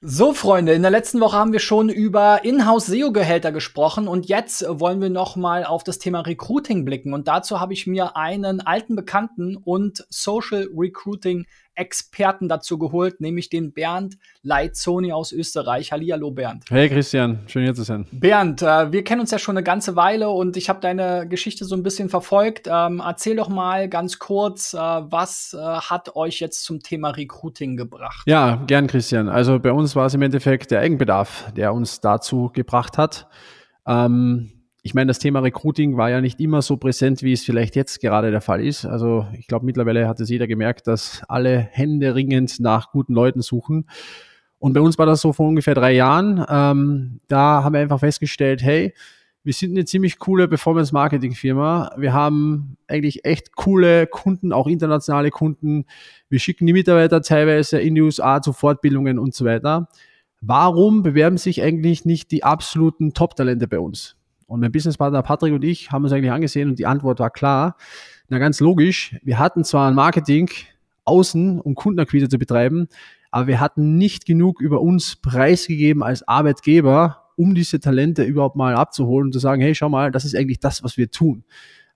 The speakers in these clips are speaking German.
So, Freunde, in der letzten Woche haben wir schon über Inhouse-SEO-Gehälter gesprochen und jetzt wollen wir noch mal auf das Thema Recruiting blicken. Und dazu habe ich mir einen alten Bekannten und Social Recruiting Experten dazu geholt, nämlich den Bernd Leitzoni aus Österreich. Hallihallo Bernd. Hey Christian, schön hier zu sein. Bernd, äh, wir kennen uns ja schon eine ganze Weile und ich habe deine Geschichte so ein bisschen verfolgt. Ähm, erzähl doch mal ganz kurz, äh, was äh, hat euch jetzt zum Thema Recruiting gebracht? Ja, gern Christian. Also bei uns war es im Endeffekt der Eigenbedarf, der uns dazu gebracht hat. Ähm, ich meine, das Thema Recruiting war ja nicht immer so präsent, wie es vielleicht jetzt gerade der Fall ist. Also ich glaube, mittlerweile hat es jeder gemerkt, dass alle Hände ringend nach guten Leuten suchen. Und bei uns war das so vor ungefähr drei Jahren. Ähm, da haben wir einfach festgestellt, hey, wir sind eine ziemlich coole Performance-Marketing-Firma. Wir haben eigentlich echt coole Kunden, auch internationale Kunden. Wir schicken die Mitarbeiter teilweise in die USA zu Fortbildungen und so weiter. Warum bewerben sich eigentlich nicht die absoluten Top-Talente bei uns? Und mein Businesspartner Patrick und ich haben uns eigentlich angesehen und die Antwort war klar. Na ganz logisch, wir hatten zwar ein Marketing außen, um Kundenakquise zu betreiben, aber wir hatten nicht genug über uns preisgegeben als Arbeitgeber, um diese Talente überhaupt mal abzuholen und zu sagen, hey, schau mal, das ist eigentlich das, was wir tun.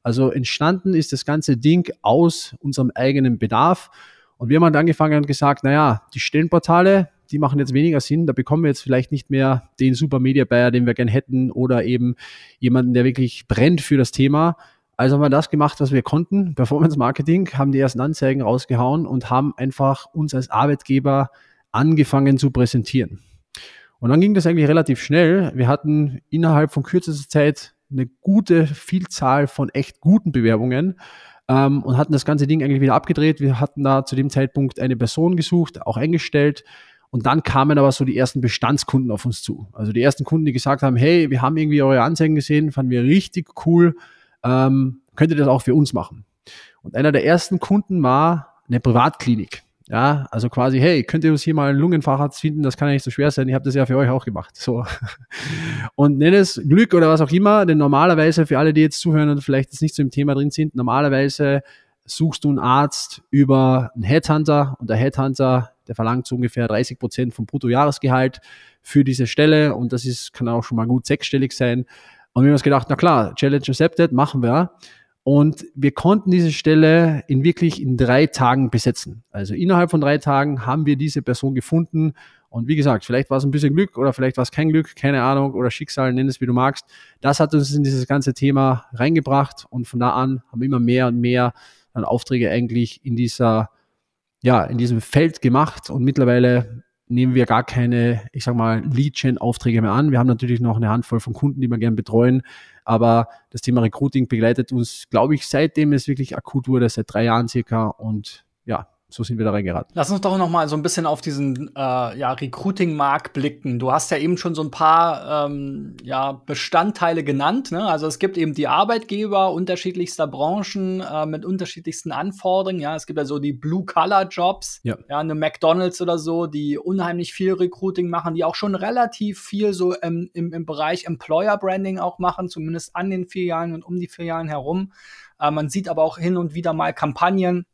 Also entstanden ist das ganze Ding aus unserem eigenen Bedarf. Und wir haben halt angefangen und gesagt, naja, die Stellenportale, die machen jetzt weniger Sinn. Da bekommen wir jetzt vielleicht nicht mehr den Super Media Buyer, den wir gern hätten oder eben jemanden, der wirklich brennt für das Thema. Also haben wir das gemacht, was wir konnten, Performance Marketing, haben die ersten Anzeigen rausgehauen und haben einfach uns als Arbeitgeber angefangen zu präsentieren. Und dann ging das eigentlich relativ schnell. Wir hatten innerhalb von kürzester Zeit eine gute Vielzahl von echt guten Bewerbungen ähm, und hatten das ganze Ding eigentlich wieder abgedreht. Wir hatten da zu dem Zeitpunkt eine Person gesucht, auch eingestellt und dann kamen aber so die ersten Bestandskunden auf uns zu. Also die ersten Kunden, die gesagt haben, hey, wir haben irgendwie eure Anzeigen gesehen, fanden wir richtig cool, ähm, könnt ihr das auch für uns machen? Und einer der ersten Kunden war eine Privatklinik. Ja, also quasi, hey, könnt ihr uns hier mal einen Lungenfacharzt finden? Das kann ja nicht so schwer sein. Ich habe das ja für euch auch gemacht. So. Und nenn es Glück oder was auch immer, denn normalerweise, für alle, die jetzt zuhören und vielleicht jetzt nicht so im Thema drin sind, normalerweise suchst du einen Arzt über einen Headhunter und der Headhunter der verlangt so ungefähr 30 Prozent vom Bruttojahresgehalt für diese Stelle und das ist, kann auch schon mal gut sechsstellig sein. Und wir haben uns gedacht, na klar, Challenge accepted, machen wir. Und wir konnten diese Stelle in wirklich in drei Tagen besetzen. Also innerhalb von drei Tagen haben wir diese Person gefunden. Und wie gesagt, vielleicht war es ein bisschen Glück oder vielleicht war es kein Glück, keine Ahnung, oder Schicksal, nenn es wie du magst. Das hat uns in dieses ganze Thema reingebracht und von da an haben wir immer mehr und mehr dann Aufträge eigentlich in dieser ja, in diesem Feld gemacht. Und mittlerweile nehmen wir gar keine, ich sag mal, Lead-Gen-Aufträge mehr an. Wir haben natürlich noch eine Handvoll von Kunden, die wir gerne betreuen, aber das Thema Recruiting begleitet uns, glaube ich, seitdem es wirklich akut wurde, seit drei Jahren circa. Und ja, so sind wir da reingeraten. Lass uns doch noch mal so ein bisschen auf diesen äh, ja, Recruiting-Markt blicken. Du hast ja eben schon so ein paar ähm, ja, Bestandteile genannt. Ne? Also es gibt eben die Arbeitgeber unterschiedlichster Branchen äh, mit unterschiedlichsten Anforderungen. Ja, es gibt ja so die Blue-Color-Jobs, ja. ja, eine McDonalds oder so, die unheimlich viel Recruiting machen, die auch schon relativ viel so im, im, im Bereich Employer-Branding auch machen, zumindest an den Filialen und um die Filialen herum. Äh, man sieht aber auch hin und wieder mal Kampagnen,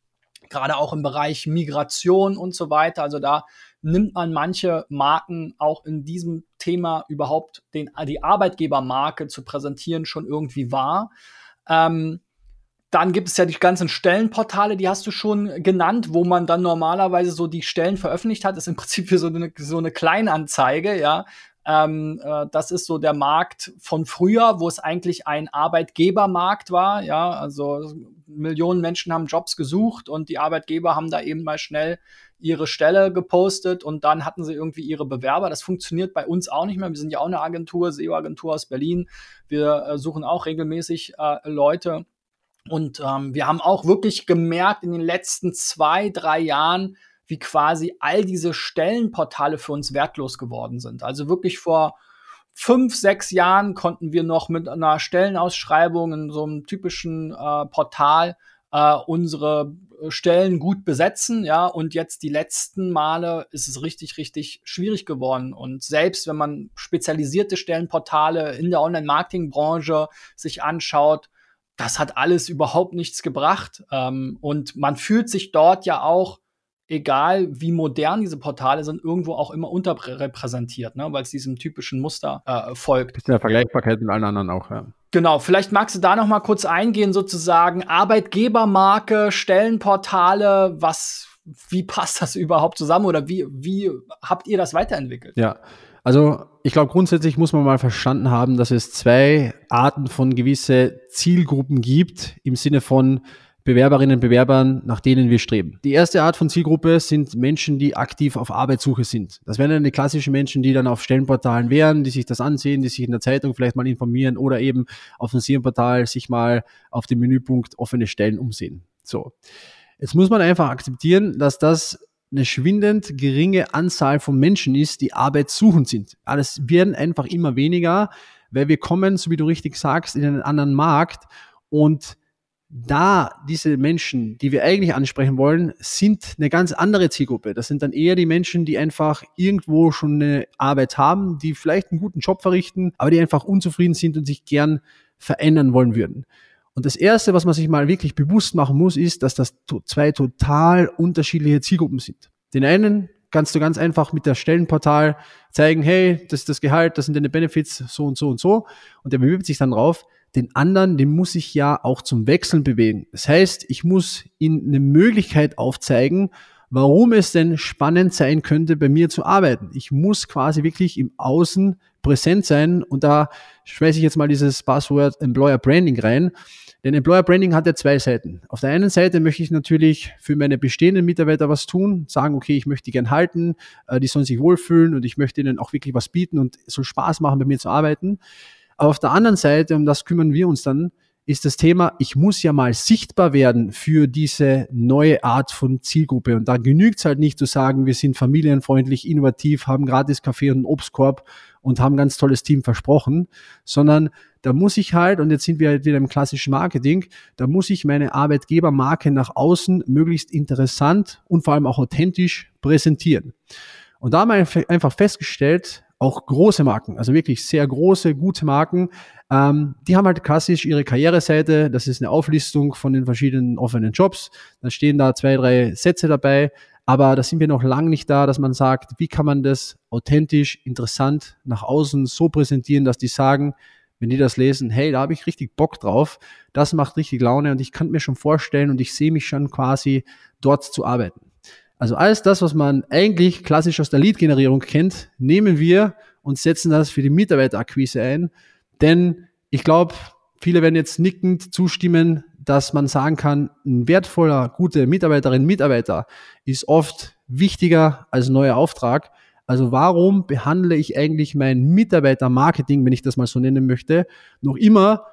gerade auch im Bereich Migration und so weiter. Also da nimmt man manche Marken auch in diesem Thema überhaupt den, die Arbeitgebermarke zu präsentieren schon irgendwie wahr. Ähm, dann gibt es ja die ganzen Stellenportale, die hast du schon genannt, wo man dann normalerweise so die Stellen veröffentlicht hat. Das ist im Prinzip so eine, so eine Kleinanzeige, ja. Ähm, äh, das ist so der Markt von früher, wo es eigentlich ein Arbeitgebermarkt war. Ja, also Millionen Menschen haben Jobs gesucht und die Arbeitgeber haben da eben mal schnell ihre Stelle gepostet und dann hatten sie irgendwie ihre Bewerber. Das funktioniert bei uns auch nicht mehr. Wir sind ja auch eine Agentur, SEO-Agentur aus Berlin. Wir äh, suchen auch regelmäßig äh, Leute. Und ähm, wir haben auch wirklich gemerkt in den letzten zwei, drei Jahren, wie quasi all diese Stellenportale für uns wertlos geworden sind. Also wirklich vor fünf, sechs Jahren konnten wir noch mit einer Stellenausschreibung in so einem typischen äh, Portal äh, unsere Stellen gut besetzen, ja, und jetzt die letzten Male ist es richtig, richtig schwierig geworden. Und selbst wenn man spezialisierte Stellenportale in der Online-Marketing-Branche sich anschaut, das hat alles überhaupt nichts gebracht. Ähm, und man fühlt sich dort ja auch egal wie modern diese Portale sind, irgendwo auch immer unterrepräsentiert, ne? weil es diesem typischen Muster äh, folgt. Bisschen der Vergleichbarkeit mit allen anderen auch, ja. Genau, vielleicht magst du da noch mal kurz eingehen, sozusagen Arbeitgebermarke, Stellenportale, was, wie passt das überhaupt zusammen oder wie, wie habt ihr das weiterentwickelt? Ja, also ich glaube, grundsätzlich muss man mal verstanden haben, dass es zwei Arten von gewisse Zielgruppen gibt im Sinne von Bewerberinnen und Bewerbern, nach denen wir streben. Die erste Art von Zielgruppe sind Menschen, die aktiv auf Arbeitssuche sind. Das wären dann die klassischen Menschen, die dann auf Stellenportalen wären, die sich das ansehen, die sich in der Zeitung vielleicht mal informieren oder eben auf dem SEO-Portal sich mal auf dem Menüpunkt offene Stellen umsehen. So. Jetzt muss man einfach akzeptieren, dass das eine schwindend geringe Anzahl von Menschen ist, die arbeitssuchend sind. Das werden einfach immer weniger, weil wir kommen, so wie du richtig sagst, in einen anderen Markt und da diese Menschen, die wir eigentlich ansprechen wollen, sind eine ganz andere Zielgruppe. Das sind dann eher die Menschen, die einfach irgendwo schon eine Arbeit haben, die vielleicht einen guten Job verrichten, aber die einfach unzufrieden sind und sich gern verändern wollen würden. Und das Erste, was man sich mal wirklich bewusst machen muss, ist, dass das zwei total unterschiedliche Zielgruppen sind. Den einen kannst du ganz einfach mit der Stellenportal zeigen, hey, das ist das Gehalt, das sind deine Benefits, so und so und so. Und der bewirbt sich dann drauf den anderen, den muss ich ja auch zum Wechseln bewegen. Das heißt, ich muss ihm eine Möglichkeit aufzeigen, warum es denn spannend sein könnte, bei mir zu arbeiten. Ich muss quasi wirklich im Außen präsent sein und da schmeiße ich jetzt mal dieses Passwort Employer Branding rein. Denn Employer Branding hat ja zwei Seiten. Auf der einen Seite möchte ich natürlich für meine bestehenden Mitarbeiter was tun, sagen, okay, ich möchte die gern halten, äh, die sollen sich wohlfühlen und ich möchte ihnen auch wirklich was bieten und es soll Spaß machen, bei mir zu arbeiten. Auf der anderen Seite, um das kümmern wir uns dann, ist das Thema, ich muss ja mal sichtbar werden für diese neue Art von Zielgruppe. Und da genügt es halt nicht zu sagen, wir sind familienfreundlich, innovativ, haben gratis Kaffee und einen Obstkorb und haben ein ganz tolles Team versprochen, sondern da muss ich halt, und jetzt sind wir halt wieder im klassischen Marketing, da muss ich meine Arbeitgebermarke nach außen möglichst interessant und vor allem auch authentisch präsentieren. Und da haben wir einfach festgestellt, auch große Marken, also wirklich sehr große, gute Marken, ähm, die haben halt klassisch ihre Karriereseite. Das ist eine Auflistung von den verschiedenen offenen Jobs. Da stehen da zwei, drei Sätze dabei. Aber da sind wir noch lange nicht da, dass man sagt, wie kann man das authentisch, interessant nach außen so präsentieren, dass die sagen, wenn die das lesen, hey, da habe ich richtig Bock drauf, das macht richtig Laune und ich kann mir schon vorstellen und ich sehe mich schon quasi dort zu arbeiten. Also alles das, was man eigentlich klassisch aus der Lead-Generierung kennt, nehmen wir und setzen das für die Mitarbeiterakquise ein. Denn ich glaube, viele werden jetzt nickend zustimmen, dass man sagen kann, ein wertvoller, guter Mitarbeiterin, Mitarbeiter ist oft wichtiger als ein neuer Auftrag. Also warum behandle ich eigentlich mein Mitarbeitermarketing, wenn ich das mal so nennen möchte, noch immer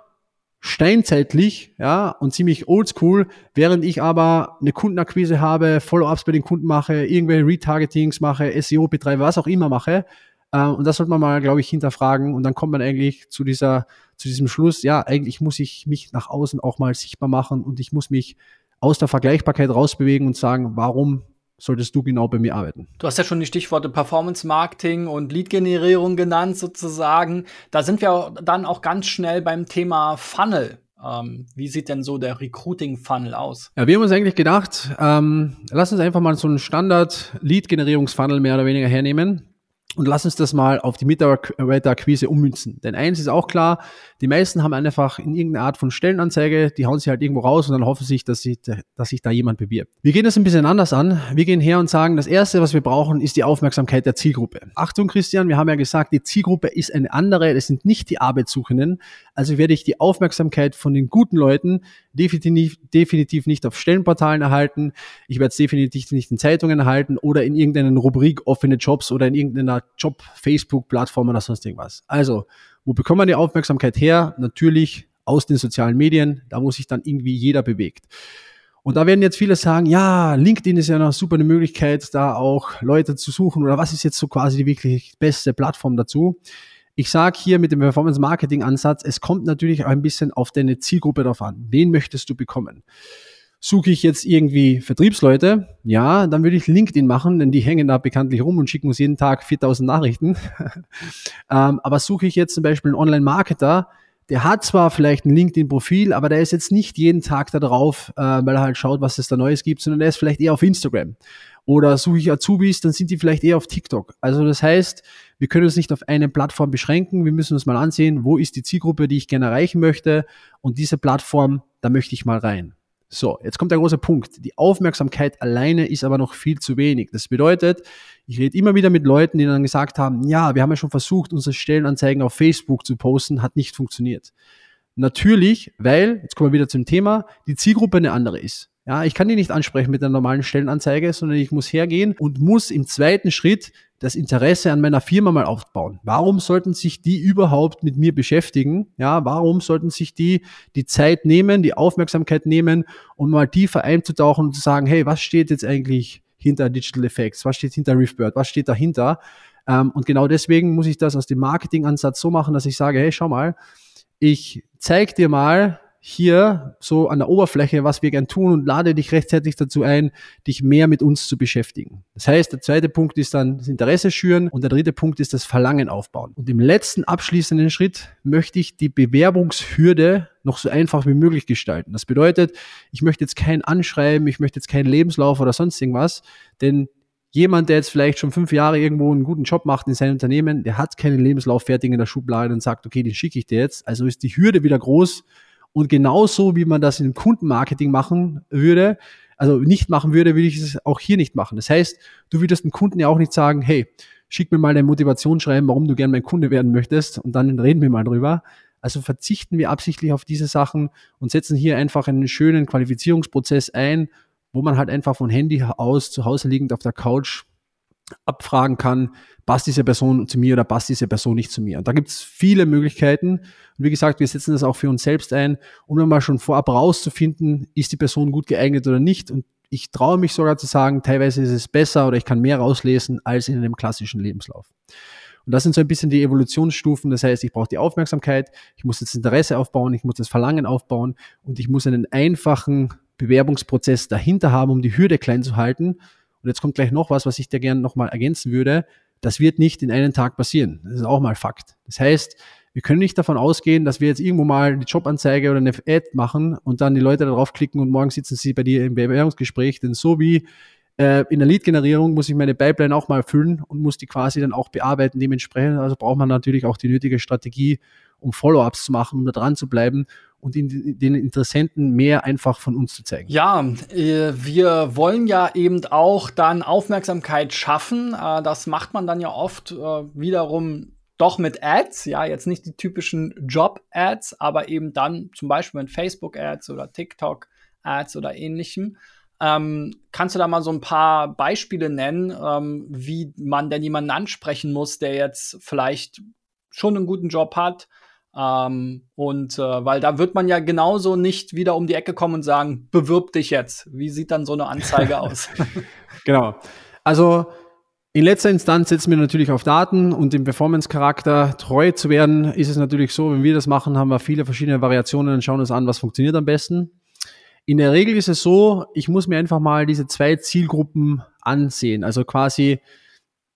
steinzeitlich, ja, und ziemlich oldschool, während ich aber eine Kundenakquise habe, Follow-ups bei den Kunden mache, irgendwelche Retargetings mache, SEO betreibe, was auch immer mache. Äh, und das sollte man mal, glaube ich, hinterfragen. Und dann kommt man eigentlich zu dieser, zu diesem Schluss, ja, eigentlich muss ich mich nach außen auch mal sichtbar machen und ich muss mich aus der Vergleichbarkeit rausbewegen und sagen, warum solltest du genau bei mir arbeiten. Du hast ja schon die Stichworte Performance Marketing und Lead-Generierung genannt sozusagen. Da sind wir dann auch ganz schnell beim Thema Funnel. Ähm, wie sieht denn so der Recruiting-Funnel aus? Ja, wir haben uns eigentlich gedacht, ähm, lass uns einfach mal so einen Standard-Lead-Generierungsfunnel mehr oder weniger hernehmen und lass uns das mal auf die Mitarbeiterakquise ummünzen. Denn eins ist auch klar, die meisten haben einfach in irgendeiner Art von Stellenanzeige, die hauen sie halt irgendwo raus und dann hoffen sich, dass, sie, dass sich da jemand bewirbt. Wir gehen das ein bisschen anders an. Wir gehen her und sagen, das Erste, was wir brauchen, ist die Aufmerksamkeit der Zielgruppe. Achtung, Christian, wir haben ja gesagt, die Zielgruppe ist eine andere, das sind nicht die Arbeitssuchenden. Also werde ich die Aufmerksamkeit von den guten Leuten definitiv, definitiv nicht auf Stellenportalen erhalten. Ich werde es definitiv nicht in Zeitungen erhalten oder in irgendeiner Rubrik offene Jobs oder in irgendeiner Job-Facebook-Plattform oder sonst irgendwas. Also, wo bekommt man die Aufmerksamkeit her? Natürlich aus den sozialen Medien. Da muss sich dann irgendwie jeder bewegt. Und da werden jetzt viele sagen, ja, LinkedIn ist ja noch super eine Möglichkeit, da auch Leute zu suchen oder was ist jetzt so quasi die wirklich beste Plattform dazu? Ich sage hier mit dem Performance Marketing Ansatz, es kommt natürlich auch ein bisschen auf deine Zielgruppe drauf an. Wen möchtest du bekommen? Suche ich jetzt irgendwie Vertriebsleute? Ja, dann würde ich LinkedIn machen, denn die hängen da bekanntlich rum und schicken uns jeden Tag 4000 Nachrichten. ähm, aber suche ich jetzt zum Beispiel einen Online-Marketer, der hat zwar vielleicht ein LinkedIn-Profil, aber der ist jetzt nicht jeden Tag da drauf, äh, weil er halt schaut, was es da Neues gibt, sondern der ist vielleicht eher auf Instagram. Oder suche ich Azubis, dann sind die vielleicht eher auf TikTok. Also das heißt, wir können uns nicht auf eine Plattform beschränken. Wir müssen uns mal ansehen, wo ist die Zielgruppe, die ich gerne erreichen möchte. Und diese Plattform, da möchte ich mal rein. So, jetzt kommt der große Punkt. Die Aufmerksamkeit alleine ist aber noch viel zu wenig. Das bedeutet, ich rede immer wieder mit Leuten, die dann gesagt haben, ja, wir haben ja schon versucht, unsere Stellenanzeigen auf Facebook zu posten, hat nicht funktioniert. Natürlich, weil, jetzt kommen wir wieder zum Thema, die Zielgruppe eine andere ist. Ja, ich kann die nicht ansprechen mit einer normalen Stellenanzeige, sondern ich muss hergehen und muss im zweiten Schritt das Interesse an meiner Firma mal aufbauen. Warum sollten sich die überhaupt mit mir beschäftigen? Ja, warum sollten sich die die Zeit nehmen, die Aufmerksamkeit nehmen, um mal tiefer einzutauchen und zu sagen, hey, was steht jetzt eigentlich hinter Digital Effects? Was steht hinter Riftbird? Was steht dahinter? Ähm, und genau deswegen muss ich das aus dem Marketingansatz so machen, dass ich sage, hey, schau mal, ich zeig dir mal, hier so an der Oberfläche, was wir gern tun und lade dich rechtzeitig dazu ein, dich mehr mit uns zu beschäftigen. Das heißt, der zweite Punkt ist dann das Interesse schüren und der dritte Punkt ist das Verlangen aufbauen. Und im letzten abschließenden Schritt möchte ich die Bewerbungshürde noch so einfach wie möglich gestalten. Das bedeutet, ich möchte jetzt kein Anschreiben, ich möchte jetzt keinen Lebenslauf oder sonst irgendwas, denn jemand, der jetzt vielleicht schon fünf Jahre irgendwo einen guten Job macht in seinem Unternehmen, der hat keinen Lebenslauf fertig in der Schublade und sagt, okay, den schicke ich dir jetzt. Also ist die Hürde wieder groß, und genauso wie man das im Kundenmarketing machen würde, also nicht machen würde, würde ich es auch hier nicht machen. Das heißt, du würdest dem Kunden ja auch nicht sagen, hey, schick mir mal deine Motivation schreiben, warum du gern mein Kunde werden möchtest und dann reden wir mal drüber. Also verzichten wir absichtlich auf diese Sachen und setzen hier einfach einen schönen Qualifizierungsprozess ein, wo man halt einfach von Handy aus zu Hause liegend auf der Couch abfragen kann, passt diese Person zu mir oder passt diese Person nicht zu mir. Und da gibt es viele Möglichkeiten. Und wie gesagt, wir setzen das auch für uns selbst ein, um dann mal schon vorab rauszufinden, ist die Person gut geeignet oder nicht. Und ich traue mich sogar zu sagen, teilweise ist es besser oder ich kann mehr rauslesen als in einem klassischen Lebenslauf. Und das sind so ein bisschen die Evolutionsstufen. Das heißt, ich brauche die Aufmerksamkeit, ich muss das Interesse aufbauen, ich muss das Verlangen aufbauen und ich muss einen einfachen Bewerbungsprozess dahinter haben, um die Hürde klein zu halten. Und jetzt kommt gleich noch was, was ich dir gerne nochmal ergänzen würde. Das wird nicht in einem Tag passieren. Das ist auch mal Fakt. Das heißt, wir können nicht davon ausgehen, dass wir jetzt irgendwo mal die Jobanzeige oder eine Ad machen und dann die Leute darauf klicken und morgen sitzen sie bei dir im Bewerbungsgespräch. Denn so wie äh, in der Lead-Generierung muss ich meine Pipeline auch mal füllen und muss die quasi dann auch bearbeiten. Dementsprechend also braucht man natürlich auch die nötige Strategie, um Follow-ups zu machen, um da dran zu bleiben und den Interessenten mehr einfach von uns zu zeigen. Ja, äh, wir wollen ja eben auch dann Aufmerksamkeit schaffen. Äh, das macht man dann ja oft äh, wiederum doch mit Ads, ja, jetzt nicht die typischen Job-Ads, aber eben dann zum Beispiel mit Facebook-Ads oder TikTok-Ads oder ähnlichem. Ähm, kannst du da mal so ein paar Beispiele nennen, ähm, wie man denn jemanden ansprechen muss, der jetzt vielleicht schon einen guten Job hat, ähm, und äh, weil da wird man ja genauso nicht wieder um die Ecke kommen und sagen, bewirb dich jetzt. Wie sieht dann so eine Anzeige aus? genau. Also in letzter Instanz setzen wir natürlich auf Daten und dem Performance-Charakter treu zu werden, ist es natürlich so, wenn wir das machen, haben wir viele verschiedene Variationen und schauen uns an, was funktioniert am besten. In der Regel ist es so, ich muss mir einfach mal diese zwei Zielgruppen ansehen. Also quasi,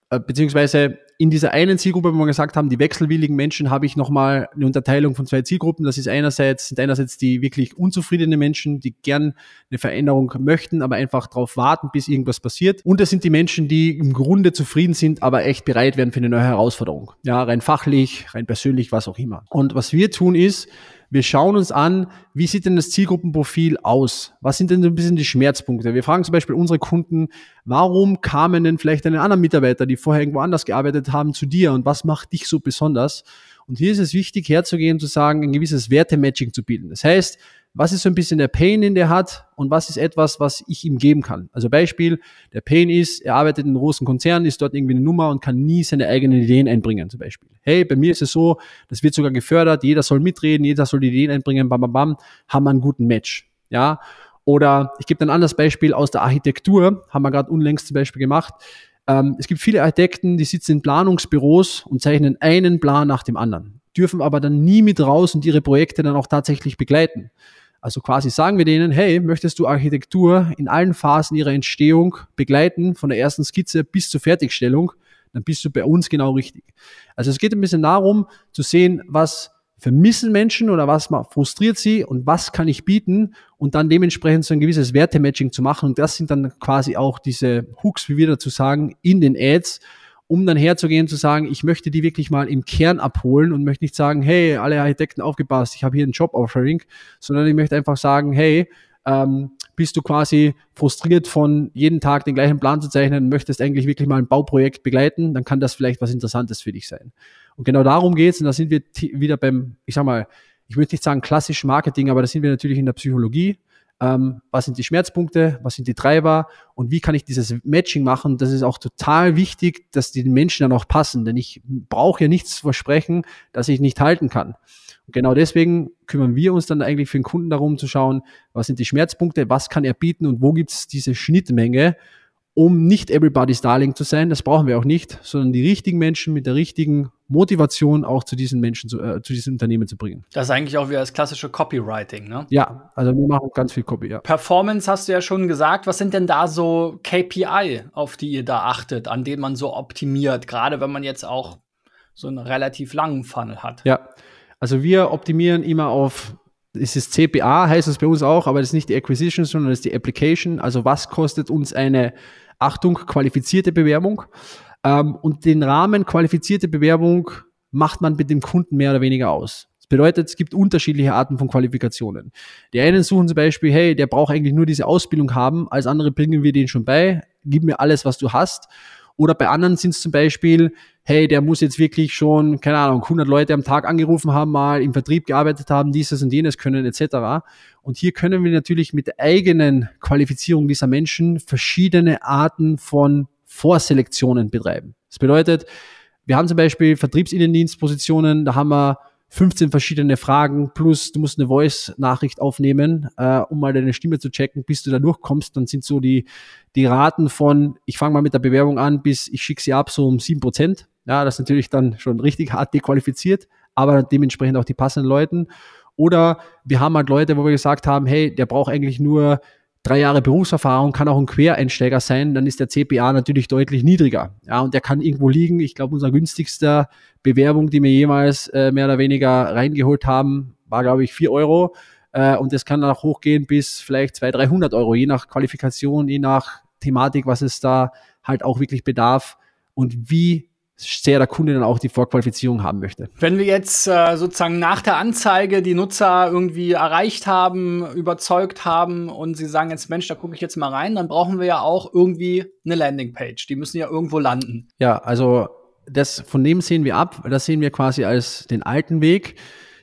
beziehungsweise in dieser einen Zielgruppe, wo wir gesagt haben, die wechselwilligen Menschen, habe ich nochmal eine Unterteilung von zwei Zielgruppen. Das ist einerseits, sind einerseits die wirklich unzufriedene Menschen, die gern eine Veränderung möchten, aber einfach darauf warten, bis irgendwas passiert. Und das sind die Menschen, die im Grunde zufrieden sind, aber echt bereit werden für eine neue Herausforderung. Ja, rein fachlich, rein persönlich, was auch immer. Und was wir tun ist, wir schauen uns an, wie sieht denn das Zielgruppenprofil aus? Was sind denn so ein bisschen die Schmerzpunkte? Wir fragen zum Beispiel unsere Kunden, warum kamen denn vielleicht einen anderen Mitarbeiter, die vorher irgendwo anders gearbeitet haben, zu dir und was macht dich so besonders? Und hier ist es wichtig, herzugehen zu sagen, ein gewisses Wertematching zu bilden. Das heißt, was ist so ein bisschen der Pain, den der hat und was ist etwas, was ich ihm geben kann. Also Beispiel, der Pain ist, er arbeitet in einem großen Konzern, ist dort irgendwie eine Nummer und kann nie seine eigenen Ideen einbringen, zum Beispiel. Hey, bei mir ist es so, das wird sogar gefördert, jeder soll mitreden, jeder soll die Ideen einbringen, bam, bam, bam, haben wir einen guten Match. Ja, oder ich gebe ein anderes Beispiel aus der Architektur, haben wir gerade unlängst zum Beispiel gemacht. Ähm, es gibt viele Architekten, die sitzen in Planungsbüros und zeichnen einen Plan nach dem anderen, dürfen aber dann nie mit raus und ihre Projekte dann auch tatsächlich begleiten. Also quasi sagen wir denen, hey, möchtest du Architektur in allen Phasen ihrer Entstehung begleiten, von der ersten Skizze bis zur Fertigstellung, dann bist du bei uns genau richtig. Also es geht ein bisschen darum zu sehen, was vermissen Menschen oder was frustriert sie und was kann ich bieten und dann dementsprechend so ein gewisses Wertematching zu machen. Und das sind dann quasi auch diese Hooks, wie wir dazu sagen, in den Ads, um dann herzugehen zu sagen, ich möchte die wirklich mal im Kern abholen und möchte nicht sagen, hey, alle Architekten aufgepasst, ich habe hier ein Job-Offering, sondern ich möchte einfach sagen, hey, ähm, bist du quasi frustriert von jeden Tag den gleichen Plan zu zeichnen und möchtest eigentlich wirklich mal ein Bauprojekt begleiten, dann kann das vielleicht was Interessantes für dich sein. Und genau darum geht's und da sind wir wieder beim, ich sag mal, ich möchte nicht sagen klassisch Marketing, aber da sind wir natürlich in der Psychologie. Ähm, was sind die Schmerzpunkte, was sind die Treiber und wie kann ich dieses Matching machen? Das ist auch total wichtig, dass die Menschen dann auch passen, denn ich brauche ja nichts versprechen, das ich nicht halten kann. Und genau deswegen kümmern wir uns dann eigentlich für den Kunden darum zu schauen, was sind die Schmerzpunkte, was kann er bieten und wo gibt es diese Schnittmenge, um nicht everybody's Darling zu sein, das brauchen wir auch nicht, sondern die richtigen Menschen mit der richtigen Motivation auch zu diesen Menschen, zu, äh, zu diesen Unternehmen zu bringen. Das ist eigentlich auch wieder das klassische Copywriting, ne? Ja, also wir machen ganz viel Copy, ja. Performance hast du ja schon gesagt. Was sind denn da so KPI, auf die ihr da achtet, an denen man so optimiert, gerade wenn man jetzt auch so einen relativ langen Funnel hat? Ja, also wir optimieren immer auf es ist CPA, heißt es bei uns auch, aber das ist nicht die Acquisition, sondern das ist die Application. Also was kostet uns eine Achtung, qualifizierte Bewerbung. Ähm, und den Rahmen qualifizierte Bewerbung macht man mit dem Kunden mehr oder weniger aus. Das bedeutet, es gibt unterschiedliche Arten von Qualifikationen. Die einen suchen zum Beispiel, hey, der braucht eigentlich nur diese Ausbildung haben, als andere bringen wir den schon bei, gib mir alles, was du hast. Oder bei anderen sind es zum Beispiel, hey, der muss jetzt wirklich schon, keine Ahnung, 100 Leute am Tag angerufen haben, mal im Vertrieb gearbeitet haben, dieses und jenes können etc. Und hier können wir natürlich mit der eigenen Qualifizierung dieser Menschen verschiedene Arten von Vorselektionen betreiben. Das bedeutet, wir haben zum Beispiel Vertriebsinnendienstpositionen, da haben wir 15 verschiedene Fragen, plus du musst eine Voice-Nachricht aufnehmen, äh, um mal deine Stimme zu checken, bis du da durchkommst. Dann sind so die, die Raten von, ich fange mal mit der Bewerbung an, bis ich schicke sie ab, so um sieben Prozent. Ja, das ist natürlich dann schon richtig hart dequalifiziert, aber dementsprechend auch die passenden Leuten. Oder wir haben halt Leute, wo wir gesagt haben, hey, der braucht eigentlich nur drei Jahre Berufserfahrung, kann auch ein Quereinsteiger sein, dann ist der CPA natürlich deutlich niedriger. Ja, und der kann irgendwo liegen. Ich glaube, unser günstigster Bewerbung, die wir jemals äh, mehr oder weniger reingeholt haben, war, glaube ich, vier Euro. Äh, und das kann dann auch hochgehen bis vielleicht 200, 300 Euro, je nach Qualifikation, je nach Thematik, was es da halt auch wirklich bedarf und wie sehr der Kunde dann auch die Vorqualifizierung haben möchte. Wenn wir jetzt äh, sozusagen nach der Anzeige die Nutzer irgendwie erreicht haben, überzeugt haben und sie sagen jetzt, Mensch, da gucke ich jetzt mal rein, dann brauchen wir ja auch irgendwie eine Landingpage. Die müssen ja irgendwo landen. Ja, also das, von dem sehen wir ab. Das sehen wir quasi als den alten Weg.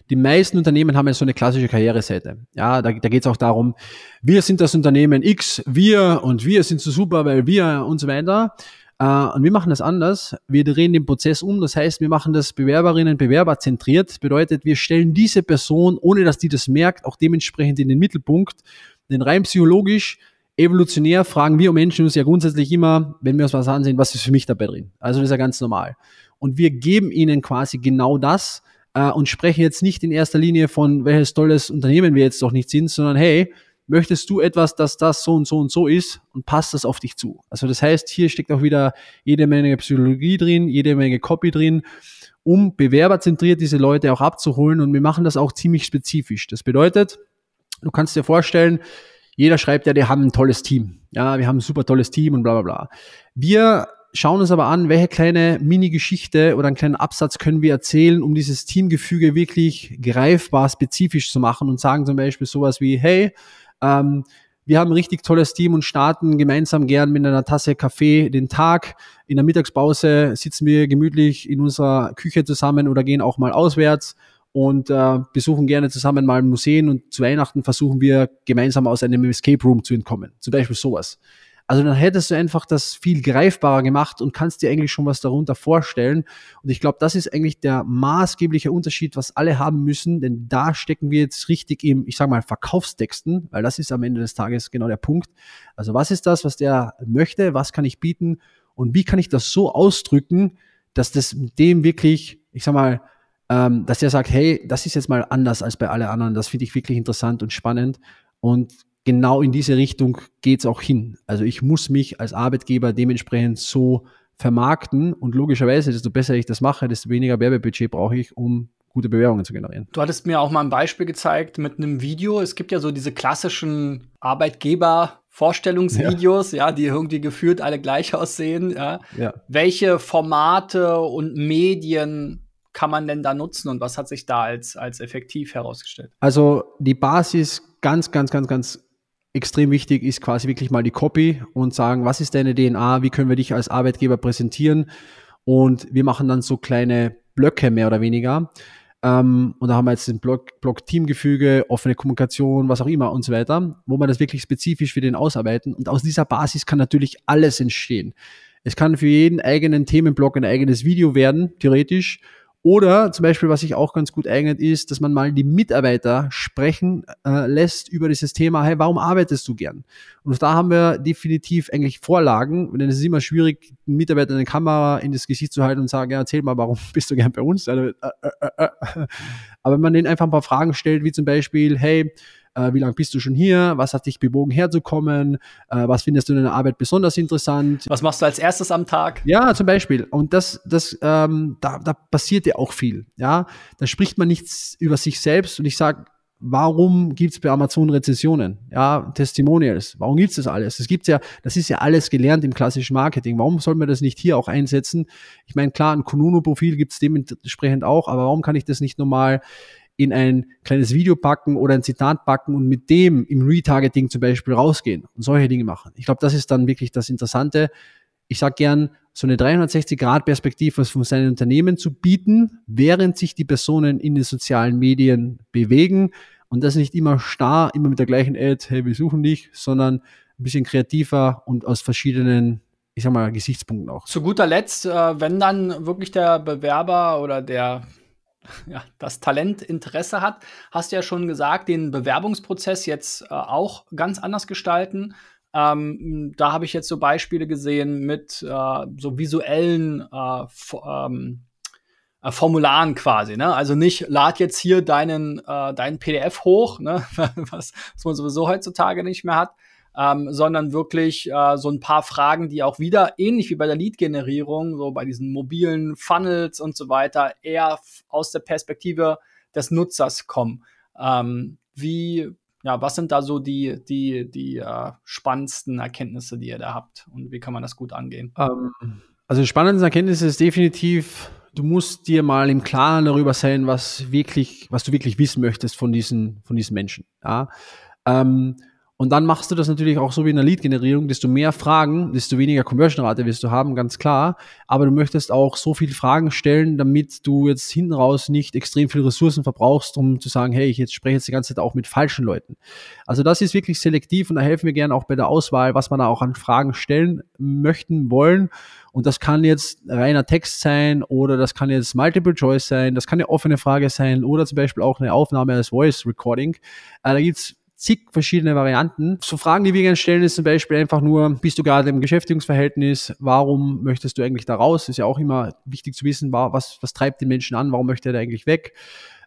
Die meisten Unternehmen haben ja so eine klassische Karriereseite. Ja, da, da geht es auch darum, wir sind das Unternehmen X, wir und wir sind so super, weil wir und so weiter. Uh, und wir machen das anders. Wir drehen den Prozess um. Das heißt, wir machen das Bewerberinnen, Bewerber zentriert. Bedeutet, wir stellen diese Person, ohne dass die das merkt, auch dementsprechend in den Mittelpunkt. Denn rein psychologisch, evolutionär fragen wir Menschen uns ja grundsätzlich immer, wenn wir uns was ansehen, was ist für mich dabei drin? Also das ist ja ganz normal. Und wir geben ihnen quasi genau das uh, und sprechen jetzt nicht in erster Linie von, welches tolles Unternehmen wir jetzt doch nicht sind, sondern hey, möchtest du etwas, dass das so und so und so ist und passt das auf dich zu. Also das heißt, hier steckt auch wieder jede Menge Psychologie drin, jede Menge Copy drin, um bewerberzentriert diese Leute auch abzuholen und wir machen das auch ziemlich spezifisch. Das bedeutet, du kannst dir vorstellen, jeder schreibt ja, die haben ein tolles Team. Ja, wir haben ein super tolles Team und bla bla bla. Wir schauen uns aber an, welche kleine Mini-Geschichte oder einen kleinen Absatz können wir erzählen, um dieses Teamgefüge wirklich greifbar, spezifisch zu machen und sagen zum Beispiel sowas wie, hey, ähm, wir haben ein richtig tolles Team und starten gemeinsam gern mit einer Tasse Kaffee den Tag. In der Mittagspause sitzen wir gemütlich in unserer Küche zusammen oder gehen auch mal auswärts und äh, besuchen gerne zusammen mal Museen und zu Weihnachten versuchen wir gemeinsam aus einem Escape Room zu entkommen. Zum Beispiel sowas. Also dann hättest du einfach das viel greifbarer gemacht und kannst dir eigentlich schon was darunter vorstellen. Und ich glaube, das ist eigentlich der maßgebliche Unterschied, was alle haben müssen, denn da stecken wir jetzt richtig im, ich sage mal, Verkaufstexten, weil das ist am Ende des Tages genau der Punkt. Also was ist das, was der möchte, was kann ich bieten und wie kann ich das so ausdrücken, dass das dem wirklich, ich sag mal, ähm, dass der sagt, hey, das ist jetzt mal anders als bei alle anderen, das finde ich wirklich interessant und spannend und genau in diese Richtung geht's auch hin. Also ich muss mich als Arbeitgeber dementsprechend so vermarkten und logischerweise, desto besser ich das mache, desto weniger Werbebudget brauche ich, um gute Bewerbungen zu generieren. Du hattest mir auch mal ein Beispiel gezeigt mit einem Video. Es gibt ja so diese klassischen Arbeitgeber Vorstellungsvideos, ja. ja. die irgendwie gefühlt alle gleich aussehen. Ja. ja. Welche Formate und Medien kann man denn da nutzen und was hat sich da als, als effektiv herausgestellt? Also die Basis ganz, ganz, ganz, ganz extrem wichtig ist quasi wirklich mal die Copy und sagen, was ist deine DNA, wie können wir dich als Arbeitgeber präsentieren und wir machen dann so kleine Blöcke mehr oder weniger, ähm, und da haben wir jetzt den Blog, Blog Teamgefüge, offene Kommunikation, was auch immer und so weiter, wo wir das wirklich spezifisch für den ausarbeiten. Und aus dieser Basis kann natürlich alles entstehen. Es kann für jeden eigenen Themenblock ein eigenes Video werden, theoretisch. Oder zum Beispiel, was sich auch ganz gut eignet, ist, dass man mal die Mitarbeiter sprechen äh, lässt über dieses Thema, hey, warum arbeitest du gern? Und da haben wir definitiv eigentlich Vorlagen, denn es ist immer schwierig, einen Mitarbeiter eine Kamera in das Gesicht zu halten und sagen, ja, erzähl mal, warum bist du gern bei uns? Also, äh, äh. äh. Aber wenn man denen einfach ein paar Fragen stellt, wie zum Beispiel, hey, äh, wie lange bist du schon hier, was hat dich bewogen herzukommen, äh, was findest du in deiner Arbeit besonders interessant. Was machst du als erstes am Tag? Ja, zum Beispiel. Und das, das, ähm, da, da passiert ja auch viel. Ja, da spricht man nichts über sich selbst und ich sage, warum gibt's bei Amazon Rezessionen? Ja, Testimonials. Warum gibt's das alles? Das gibt's ja, das ist ja alles gelernt im klassischen Marketing. Warum soll man das nicht hier auch einsetzen? Ich meine, klar, ein Konuno-Profil gibt's dementsprechend auch, aber warum kann ich das nicht normal in ein kleines Video packen oder ein Zitat packen und mit dem im Retargeting zum Beispiel rausgehen und solche Dinge machen. Ich glaube, das ist dann wirklich das Interessante. Ich sage gern, so eine 360-Grad-Perspektive von seinen Unternehmen zu bieten, während sich die Personen in den sozialen Medien bewegen und das nicht immer starr, immer mit der gleichen Ad, hey, wir suchen dich, sondern ein bisschen kreativer und aus verschiedenen ich sag mal, Gesichtspunkten auch. Zu guter Letzt, äh, wenn dann wirklich der Bewerber oder der ja, das Talent Interesse hat, hast du ja schon gesagt, den Bewerbungsprozess jetzt äh, auch ganz anders gestalten. Ähm, da habe ich jetzt so Beispiele gesehen mit äh, so visuellen äh, ähm, äh, Formularen quasi. Ne? Also nicht lad jetzt hier deinen, äh, deinen PDF hoch, ne? was, was man sowieso heutzutage nicht mehr hat, ähm, sondern wirklich äh, so ein paar Fragen, die auch wieder ähnlich wie bei der Lead-Generierung, so bei diesen mobilen Funnels und so weiter, eher aus der Perspektive des Nutzers kommen. Ähm, wie, ja, was sind da so die, die, die äh, spannendsten Erkenntnisse, die ihr da habt und wie kann man das gut angehen? Ähm, also die spannendsten Erkenntnisse ist definitiv, du musst dir mal im Klaren darüber sein, was wirklich, was du wirklich wissen möchtest von diesen, von diesen Menschen. Ja? Ähm, und dann machst du das natürlich auch so wie in der Lead-Generierung. Desto mehr Fragen, desto weniger Conversion-Rate wirst du haben, ganz klar. Aber du möchtest auch so viele Fragen stellen, damit du jetzt hinten raus nicht extrem viele Ressourcen verbrauchst, um zu sagen, hey, ich jetzt spreche jetzt die ganze Zeit auch mit falschen Leuten. Also das ist wirklich selektiv und da helfen wir gerne auch bei der Auswahl, was man da auch an Fragen stellen möchten, wollen. Und das kann jetzt reiner Text sein oder das kann jetzt Multiple Choice sein, das kann eine offene Frage sein oder zum Beispiel auch eine Aufnahme als Voice Recording. Äh, da gibt's zig verschiedene Varianten. So Fragen, die wir gerne stellen, ist zum Beispiel einfach nur, bist du gerade im Beschäftigungsverhältnis? Warum möchtest du eigentlich da raus? Ist ja auch immer wichtig zu wissen, was, was treibt den Menschen an? Warum möchte er da eigentlich weg?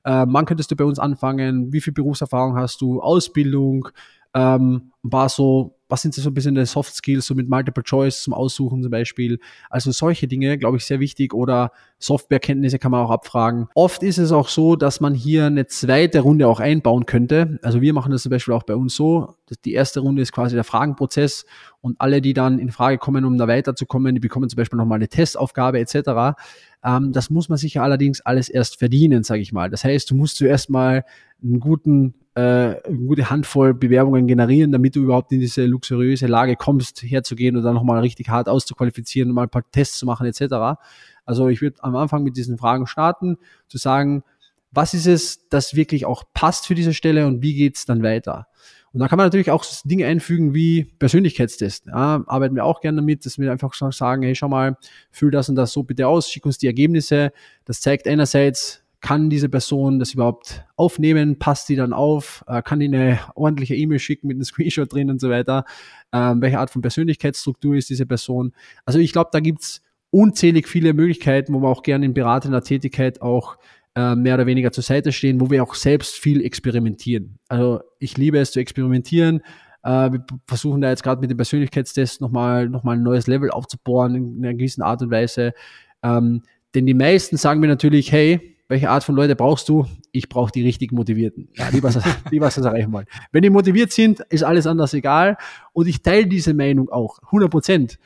Äh, wann könntest du bei uns anfangen? Wie viel Berufserfahrung hast du? Ausbildung? Ähm, paar so was sind so ein bisschen die Soft Skills, so mit Multiple Choice zum Aussuchen zum Beispiel. Also solche Dinge, glaube ich, sehr wichtig. Oder Softwarekenntnisse kann man auch abfragen. Oft ist es auch so, dass man hier eine zweite Runde auch einbauen könnte. Also wir machen das zum Beispiel auch bei uns so. Die erste Runde ist quasi der Fragenprozess und alle, die dann in Frage kommen, um da weiterzukommen, die bekommen zum Beispiel nochmal eine Testaufgabe etc. Ähm, das muss man sich allerdings alles erst verdienen, sage ich mal. Das heißt, du musst zuerst mal einen guten eine gute Handvoll Bewerbungen generieren, damit du überhaupt in diese luxuriöse Lage kommst, herzugehen und dann nochmal richtig hart auszuqualifizieren und mal ein paar Tests zu machen etc. Also ich würde am Anfang mit diesen Fragen starten, zu sagen, was ist es, das wirklich auch passt für diese Stelle und wie geht's dann weiter? Und da kann man natürlich auch Dinge einfügen wie Persönlichkeitstest. Ja, arbeiten wir auch gerne damit, dass wir einfach sagen, hey, schau mal, füll das und das so bitte aus, schick uns die Ergebnisse. Das zeigt einerseits, kann diese Person das überhaupt aufnehmen, passt die dann auf, äh, kann die eine ordentliche E-Mail schicken mit einem Screenshot drin und so weiter, ähm, welche Art von Persönlichkeitsstruktur ist diese Person. Also ich glaube, da gibt's unzählig viele Möglichkeiten, wo wir auch gerne in beratender Tätigkeit auch äh, mehr oder weniger zur Seite stehen, wo wir auch selbst viel experimentieren. Also ich liebe es zu experimentieren. Äh, wir versuchen da jetzt gerade mit dem Persönlichkeitstest nochmal noch mal ein neues Level aufzubohren in einer gewissen Art und Weise. Ähm, denn die meisten sagen mir natürlich, hey, welche Art von Leute brauchst du? Ich brauche die richtig motivierten. Ja, die was, die was das erreichen wollen. Wenn die motiviert sind, ist alles anders egal. Und ich teile diese Meinung auch, 100 Prozent.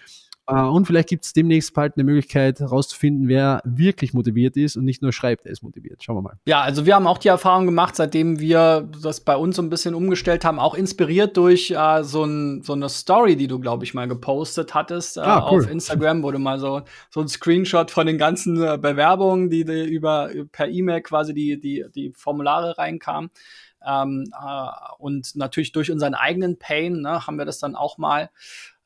Äh, und vielleicht gibt es demnächst bald eine Möglichkeit herauszufinden, wer wirklich motiviert ist und nicht nur schreibt, er ist motiviert. Schauen wir mal. Ja, also wir haben auch die Erfahrung gemacht, seitdem wir das bei uns so ein bisschen umgestellt haben, auch inspiriert durch äh, so, ein, so, eine Story, die du, glaube ich, mal gepostet hattest äh, ah, cool. auf Instagram, wo du mal so, so ein Screenshot von den ganzen äh, Bewerbungen, die, die über per E-Mail quasi die, die, die Formulare reinkamen. Ähm, äh, und natürlich durch unseren eigenen Pain ne, haben wir das dann auch mal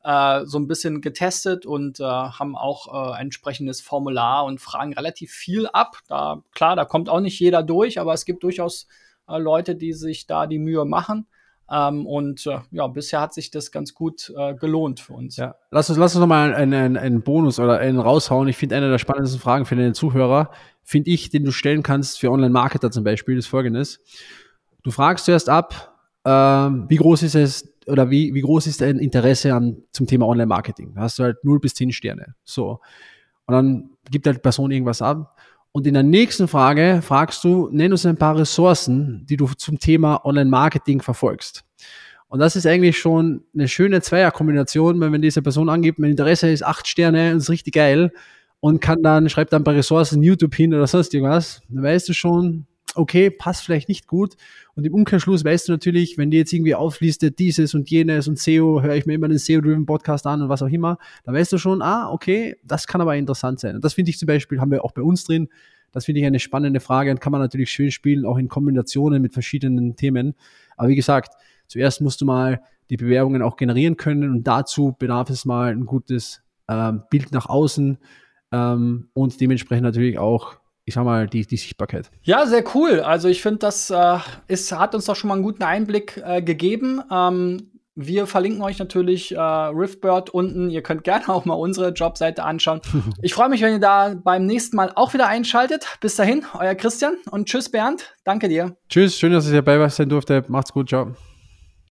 äh, so ein bisschen getestet und äh, haben auch äh, entsprechendes Formular und fragen relativ viel ab. Da, klar, da kommt auch nicht jeder durch, aber es gibt durchaus äh, Leute, die sich da die Mühe machen. Ähm, und äh, ja, bisher hat sich das ganz gut äh, gelohnt für uns. Ja. Lass uns, lass uns nochmal einen, einen, einen Bonus oder einen raushauen. Ich finde, eine der spannendsten Fragen für den Zuhörer, finde ich, den du stellen kannst für Online-Marketer zum Beispiel, ist folgendes. Du fragst zuerst ab, ähm, wie groß ist es oder wie, wie groß ist dein Interesse an, zum Thema Online-Marketing? Da hast du halt 0 bis 10 Sterne. So. Und dann gibt halt die Person irgendwas ab. Und in der nächsten Frage fragst du, nenn uns ein paar Ressourcen, die du zum Thema Online-Marketing verfolgst. Und das ist eigentlich schon eine schöne Zweierkombination, wenn, wenn diese Person angibt, mein Interesse ist 8 Sterne und ist richtig geil und kann dann, schreibt dann ein paar Ressourcen YouTube hin oder sonst irgendwas, dann weißt du schon, okay, passt vielleicht nicht gut. Und im Umkehrschluss weißt du natürlich, wenn die jetzt irgendwie auflistet, dieses und jenes und SEO, höre ich mir immer den SEO-Driven Podcast an und was auch immer, dann weißt du schon, ah, okay, das kann aber interessant sein. Und das finde ich zum Beispiel, haben wir auch bei uns drin. Das finde ich eine spannende Frage und kann man natürlich schön spielen, auch in Kombinationen mit verschiedenen Themen. Aber wie gesagt, zuerst musst du mal die Bewerbungen auch generieren können und dazu bedarf es mal ein gutes ähm, Bild nach außen ähm, und dementsprechend natürlich auch ich sag mal, die, die Sichtbarkeit. Ja, sehr cool. Also ich finde, das äh, ist, hat uns doch schon mal einen guten Einblick äh, gegeben. Ähm, wir verlinken euch natürlich äh, Riftbird unten. Ihr könnt gerne auch mal unsere Jobseite anschauen. ich freue mich, wenn ihr da beim nächsten Mal auch wieder einschaltet. Bis dahin, euer Christian und tschüss Bernd. Danke dir. Tschüss, schön, dass ich dabei sein durfte. Macht's gut, ciao.